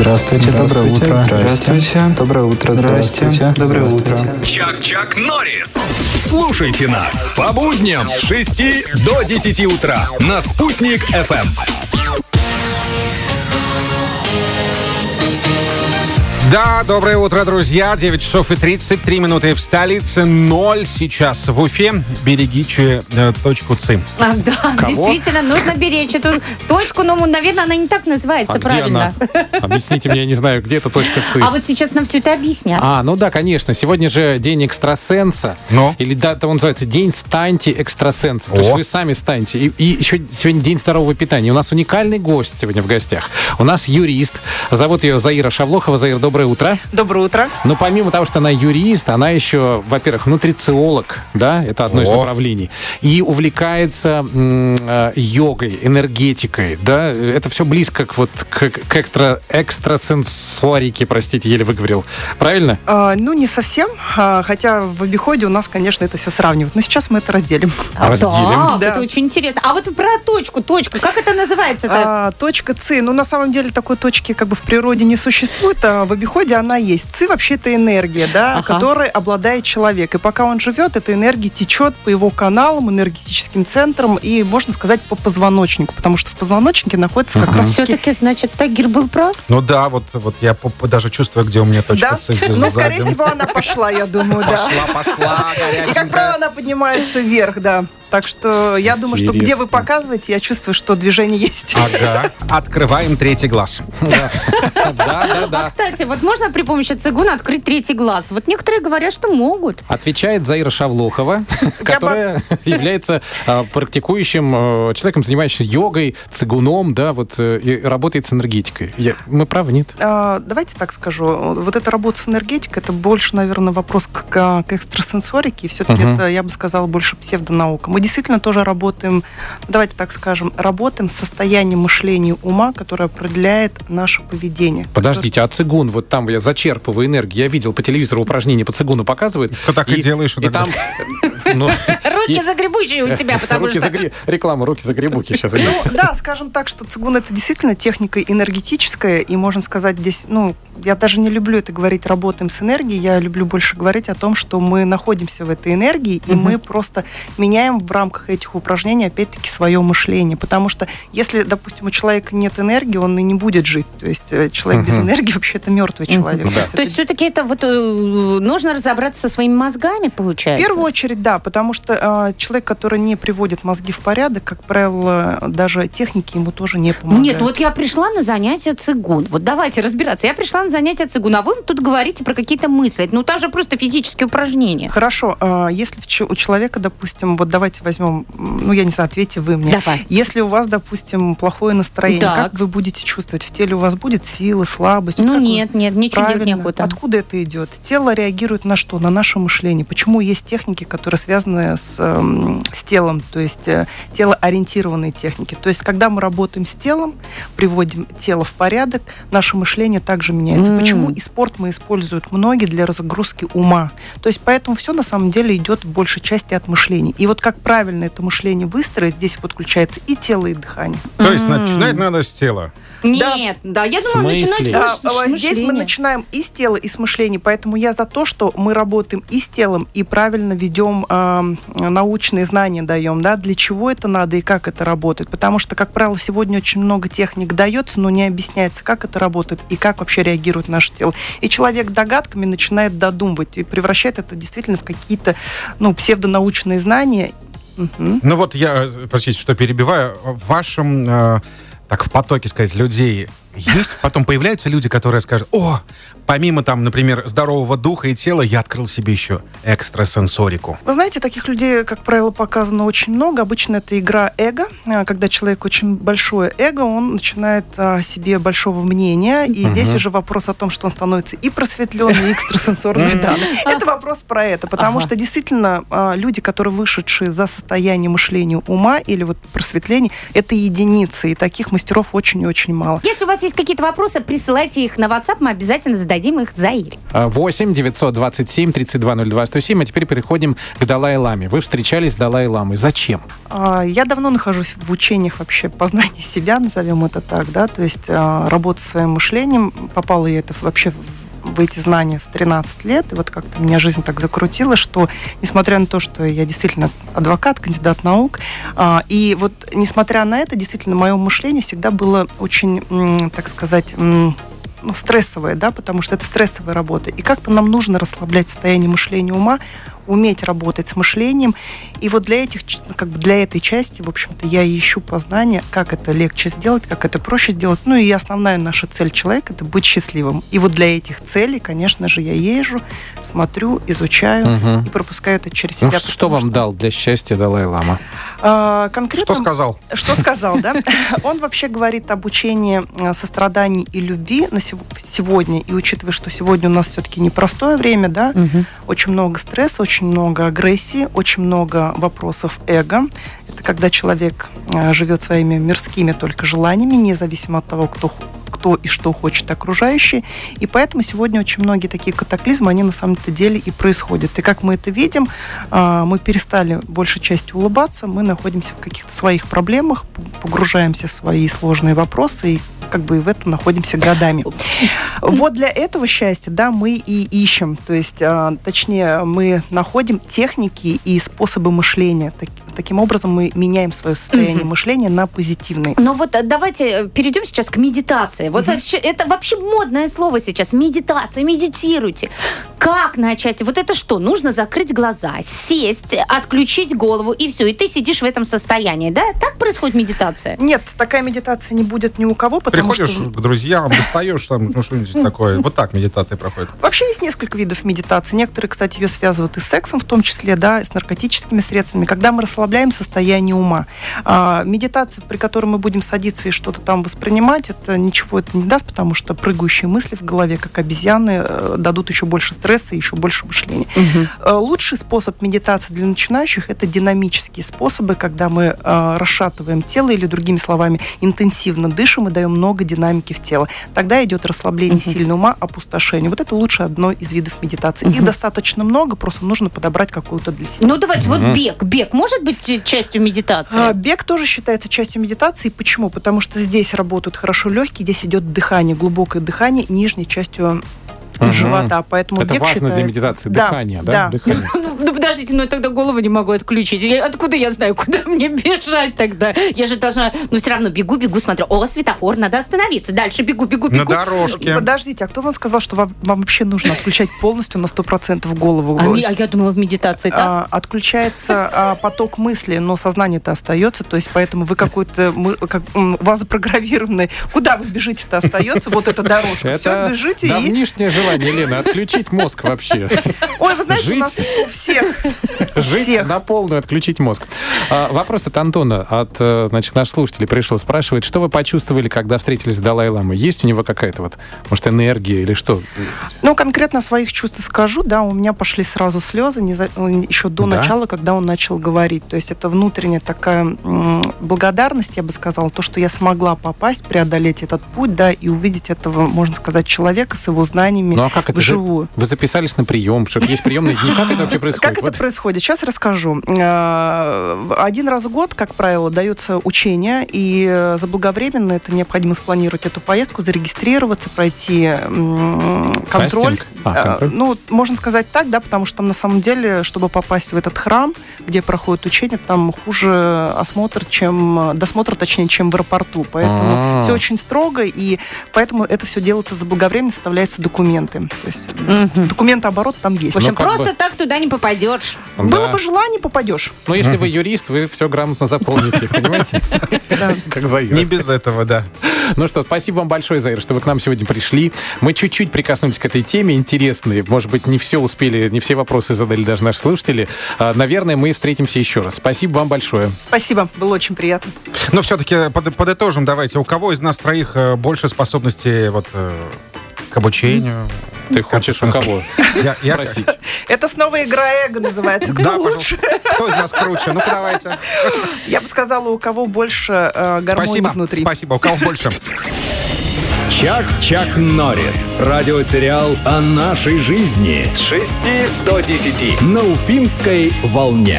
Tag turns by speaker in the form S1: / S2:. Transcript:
S1: Здравствуйте, доброе утро.
S2: Здравствуйте.
S1: Доброе утро.
S2: Здрасте. Доброе утро.
S3: Чак-Чак Норрис. Слушайте нас по будням с 6 до 10 утра на «Спутник FM.
S4: Да, доброе утро, друзья. 9 часов и 33 минуты в столице. Ноль сейчас в Уфе. Берегите э, точку ЦИ.
S5: А, да, действительно, нужно беречь эту точку, но, наверное, она не так называется,
S6: А где
S5: правильно.
S6: она? Объясните мне, я не знаю, где эта точка ЦИ.
S5: А вот сейчас нам все это объяснят.
S6: А, ну да, конечно. Сегодня же день экстрасенса.
S4: Ну?
S6: Или да, он называется День станьте экстрасенсом. То есть вы сами станьте. И, и еще сегодня День здорового питания. У нас уникальный гость сегодня в гостях. У нас юрист. Зовут ее Заира Шавлохова. Заира, доброе утро.
S7: Доброе утро.
S6: Но помимо того, что она юрист, она еще, во-первых, нутрициолог, да, это одно из
S4: О.
S6: направлений, и увлекается м, э, йогой, энергетикой, да, это все близко к вот к, к экстра, экстрасенсорике, простите, еле выговорил. Правильно?
S7: А, ну, не совсем, а, хотя в обиходе у нас, конечно, это все сравнивают. Но сейчас мы это разделим.
S5: А,
S6: разделим.
S5: Так,
S7: Да.
S5: это очень интересно. А вот про точку, точку, как это называется-то?
S7: А, точка ЦИ, ну, на самом деле, такой точки как бы в природе не существует, а в обиходе она есть. ЦИ вообще это энергия, да,
S5: Ага.
S7: которой обладает человек. И пока он живет, эта энергия течет по его каналам, энергетическим центрам и, можно сказать, по позвоночнику, потому что в позвоночнике находится как раз
S5: Все-таки, значит, Тагир был прав?
S4: Ну да, вот, вот я по- по- даже чувствую, где у меня точка
S7: Да?
S4: Ц
S7: Ну, скорее всего, она пошла, я думаю, да.
S4: Пошла, пошла,
S7: И, как правило, она поднимается вверх, да. Так что я думаю, что где вы показываете, я чувствую, что движение есть.
S4: Ага. Открываем третий глаз.
S6: Да, да,
S5: А,
S6: да.
S5: кстати, вот можно при помощи цигуна открыть третий глаз? Вот некоторые говорят, что могут.
S6: Отвечает Заира Шавлохова, которая является а, практикующим э, человеком, занимающимся йогой, цигуном, да, вот э, и работает с энергетикой. Мы правы, нет?
S7: А, Давайте так скажу. Вот эта работа с энергетикой, это больше, наверное, вопрос к, экстрасенсорике. И все-таки это, я бы сказала, больше псевдонаука. Мы действительно тоже работаем, давайте так скажем, работаем с состоянием мышления ума, которое определяет наше поведение.
S6: Подождите, а цигун, вот там я зачерпываю энергию. Я видел по телевизору упражнения по цигуну показывают.
S4: Ты так и делаешь
S6: И там... ну,
S5: Руки
S6: и-
S5: загребущие у тебя, потому
S6: руки
S5: что...
S6: Реклама «Руки загребуки» сейчас.
S7: Ну, да, скажем так, что цигун это действительно техника энергетическая, и можно сказать здесь, ну, я даже не люблю это говорить, работаем с энергией, я люблю больше говорить о том, что мы находимся в этой энергии, и мы просто меняем в рамках этих упражнений, опять-таки, свое мышление, потому что если, допустим, у человека нет энергии, он и не будет жить, то есть э, человек без
S6: Мгм.
S7: энергии вообще это мертвый человек.
S6: Да.
S5: То есть все-таки это вот э, нужно разобраться со своими мозгами,
S7: В
S5: получается?
S7: первую очередь, да, потому что э, человек, который не приводит мозги в порядок, как правило, даже техники ему тоже не помогают.
S5: Нет, вот я пришла на занятие цигун. Вот давайте разбираться. Я пришла на занятие цигун, а вы тут говорите про какие-то мысли. Ну там же просто физические упражнения.
S7: Хорошо, а, если у человека, допустим, вот давайте возьмем, ну я не знаю, ответьте вы мне.
S5: Давай.
S7: Если у вас, допустим, плохое настроение,
S5: Так.
S7: как вы будете чувствовать? В теле у вас будет сила, слабость?
S5: Ну
S7: Как
S5: нет, нет, ничего делать
S7: Правильно.
S5: неохота.
S7: Откуда это идет? Тело реагирует на что? На наше мышление. Почему есть техники, которые связаны с, эм, с телом, то есть э, телоориентированные техники. То есть, когда мы работаем с телом, приводим тело в порядок, наше мышление также меняется.
S5: М.
S7: Почему и спорт мы используют многие для разгрузки ума? То есть, поэтому все на самом деле идет в большей части от мышления. И вот как правильно это мышление выстроить, здесь подключается и тело, и дыхание.
S4: То есть начинать надо с тела.
S5: Нет, да, я думала,
S6: смысле?
S5: начинать
S7: А,
S5: с
S7: а, Здесь мы начинаем и с тела, и с мышления. Поэтому я за то, что мы работаем и с телом, и правильно ведем а, научные знания даем, да, для чего это надо и как это работает. Потому что, как правило, сегодня очень много техник дается, но не объясняется, как это работает и как вообще реагирует наше тело. И человек догадками начинает додумывать и превращает это действительно в какие-то ну, псевдонаучные знания. Мгм.
S4: Ну вот я, э, простите, что перебиваю, в вашем, э, так, в потоке, сказать, людей есть, потом появляются люди, которые скажут, о, помимо там, например, здорового духа и тела, я открыл себе еще экстрасенсорику.
S7: Вы знаете, таких людей, как правило, показано очень много. Обычно это игра эго. А, Когда человек очень большое эго, он начинает о себе большого мнения. И здесь уже вопрос о том, что он становится и просветленный, и экстрасенсорный. Это вопрос про это. Потому что действительно а, люди, которые вышедшие за состояние мышления ума или вот просветления, это единицы. И таких мастеров очень и очень мало.
S5: Если у вас вас есть какие-то вопросы, присылайте их на WhatsApp, мы обязательно зададим их Заире.
S6: А, 8 927 3202 107. А теперь переходим к Далай-Ламе. Вы встречались с Далай-Ламой. Зачем?
S7: А, Я давно нахожусь в учениях вообще познания себя, назовем это так, да, то есть а, работа своим мышлением. Попала я это вообще в в эти знания в 13 лет, и вот как-то меня жизнь так закрутила, что, несмотря на то, что я действительно адвокат, кандидат наук, а, и вот, несмотря на это, действительно, мое мышление всегда было очень, так сказать, ну, стрессовое, да, потому что это стрессовая работа. И как-то нам нужно расслаблять состояние мышления ума, уметь работать с мышлением. И вот для этих, как бы для этой части, в общем-то, я ищу познания, как это легче сделать, как это проще сделать. Ну и основная наша цель человека – это быть счастливым. И вот для этих целей, конечно же, я езжу, смотрю, изучаю
S6: Мгм.
S7: и пропускаю это через
S6: Ну,
S7: себя.
S6: что, что вам дал для счастья Далай-Лама?
S7: А, конкретно...
S4: Что сказал?
S7: Что сказал, да? Он вообще говорит об учении э, сострадании и любви на сегодня. И учитывая, что сегодня у нас все-таки непростое время, да, очень много стресса, очень много агрессии, очень много вопросов эго. Это когда человек э, живет своими мирскими только желаниями, независимо от того, кто кто и что хочет окружающие. И поэтому сегодня очень многие такие катаклизмы, они на самом-то деле и происходят. И как мы это видим, а, мы перестали большей частью улыбаться, мы находимся в каких-то своих проблемах, погружаемся в свои сложные вопросы и как бы и в этом находимся годами. Вот для этого счастья, да, мы и ищем, то есть, а, точнее, мы находим техники и способы мышления. Так- таким образом мы меняем свое состояние мышления на позитивное.
S5: Ну вот э, давайте э, перейдем сейчас к медитации. Вот это вообще модное слово сейчас. Медитация, медитируйте. Как начать? Вот это что? Нужно закрыть глаза, сесть, отключить голову и все. И ты сидишь в этом состоянии, да? Так происходит медитация?
S7: Нет, такая медитация не будет ни у кого, потому
S4: Приходишь
S7: что...
S4: к друзьям, достаешь там, ну, что-нибудь такое. Вот так медитация проходит.
S7: Вообще есть несколько видов медитации. Некоторые, кстати, ее связывают и с сексом, в том числе, да, и с наркотическими средствами, когда мы расслабляем состояние ума. А, медитация, при которой мы будем садиться и что-то там воспринимать, это ничего это не даст, потому что прыгающие мысли в голове, как обезьяны, э, дадут еще больше стресса и еще больше мышления. Э, Лучший способ медитации для начинающих – это динамические способы, когда мы э, расшатываем тело или, другими словами, интенсивно дышим и даем много динамики в тело. Тогда идет расслабление сильного ума, опустошение. Вот это лучше одно из видов медитации. Их достаточно много, просто нужно подобрать какую-то для себя.
S5: Ну давайте, вот бег. Бег может быть частью медитации?
S7: А, Бег тоже считается частью медитации. Почему? Потому что здесь работают хорошо легкие, здесь идет дыхание, глубокое дыхание нижней частью. Живота. Поэтому
S6: Это важно для
S7: считается-
S6: медитации.
S7: Да,
S6: Дыхание, да? Дыхание.
S5: Ну, подождите, ну я тогда голову не могу отключить. Я- откуда я знаю, куда мне бежать тогда? Я же должна, ну все равно бегу, бегу, смотрю, о, светофор, надо остановиться. Дальше бегу, бегу,
S4: На
S5: бегу.
S4: дорожке.
S7: Подождите, а кто вам сказал, что вам, вам вообще нужно отключать полностью на 100% голову?
S5: А, а я думала в медитации.
S7: А, отключается а, поток мысли, но сознание-то остается, то есть поэтому вы какой-то, как, у вас запрограммированный, куда вы бежите-то остается, вот эта дорожка, все,
S6: Это
S7: бежите и...
S6: давнишнее желание, Лена, отключить мозг вообще.
S7: Ой, вы знаете, у
S6: Жить.
S7: нас у всех, у
S6: Жить
S7: всех.
S6: на полную, отключить мозг. А, вопрос от Антона, от э, значит, наш слушатель пришел, спрашивает, что вы почувствовали, когда встретились с Далай-Ламой? Есть у него какая-то вот, может, энергия или что?
S7: Ну, конкретно своих чувствах скажу, да, у меня пошли сразу слезы не за- еще до
S6: Да?
S7: начала, когда он начал говорить. То есть это внутренняя такая благодарность, я бы сказала, то, что я смогла попасть, преодолеть этот путь, да, и увидеть этого, можно сказать, человека с его знаниями
S6: Ну а как это?
S7: вживую.
S6: Вы записались на прием, что есть приемные дни, как это вообще происходит?
S7: Как это происходит? Сейчас расскажу. Э, Один раз в год, как правило, дается учение, и заблаговременно это необходимо спланировать эту поездку, зарегистрироваться, пройти контроль.
S6: Кастинг? А, контроль.
S7: Э, Ну, можно сказать так, да, потому что там на самом деле, чтобы попасть в этот храм, где проходит учение, там хуже осмотр, чем досмотр, точнее, чем в аэропорту. Поэтому
S6: А.
S7: все очень строго, и поэтому это все делается заблаговременно, составляются документы. То есть
S5: Мгм.
S7: документооборот там есть.
S5: В общем,
S6: Ну,
S5: просто
S6: бы-
S5: так туда не попадешь.
S7: Было
S6: Да.
S7: бы желание, попадешь.
S6: Ну, если вы юрист, вы все грамотно заполните, понимаете? Как Заир.
S4: Не без этого, да.
S6: Ну что, спасибо вам большое, Заир, что вы к нам сегодня пришли. Мы чуть-чуть прикоснулись к этой теме интересной. Может быть, не все успели, не все вопросы задали даже наши слушатели. А, Наверное, мы встретимся еще раз. Спасибо вам большое.
S7: Спасибо, было очень приятно.
S4: Но все-таки под- подытожим давайте. У кого из нас троих э, больше способностей вот, э, к обучению?
S6: Ты хочешь у кого
S4: Я, я-
S6: спросить?
S7: Это снова игра эго называется. Кто
S4: Да,
S7: лучше?
S4: пожалуйста. Кто из нас круче? Ну-ка давайте.
S7: Я бы сказала, у кого больше э, гармонии
S4: Спасибо.
S7: внутри.
S4: Спасибо. У кого больше?
S3: Чак-Чак Норрис. Радиосериал о нашей жизни с 6 до 10 на Уфимской волне.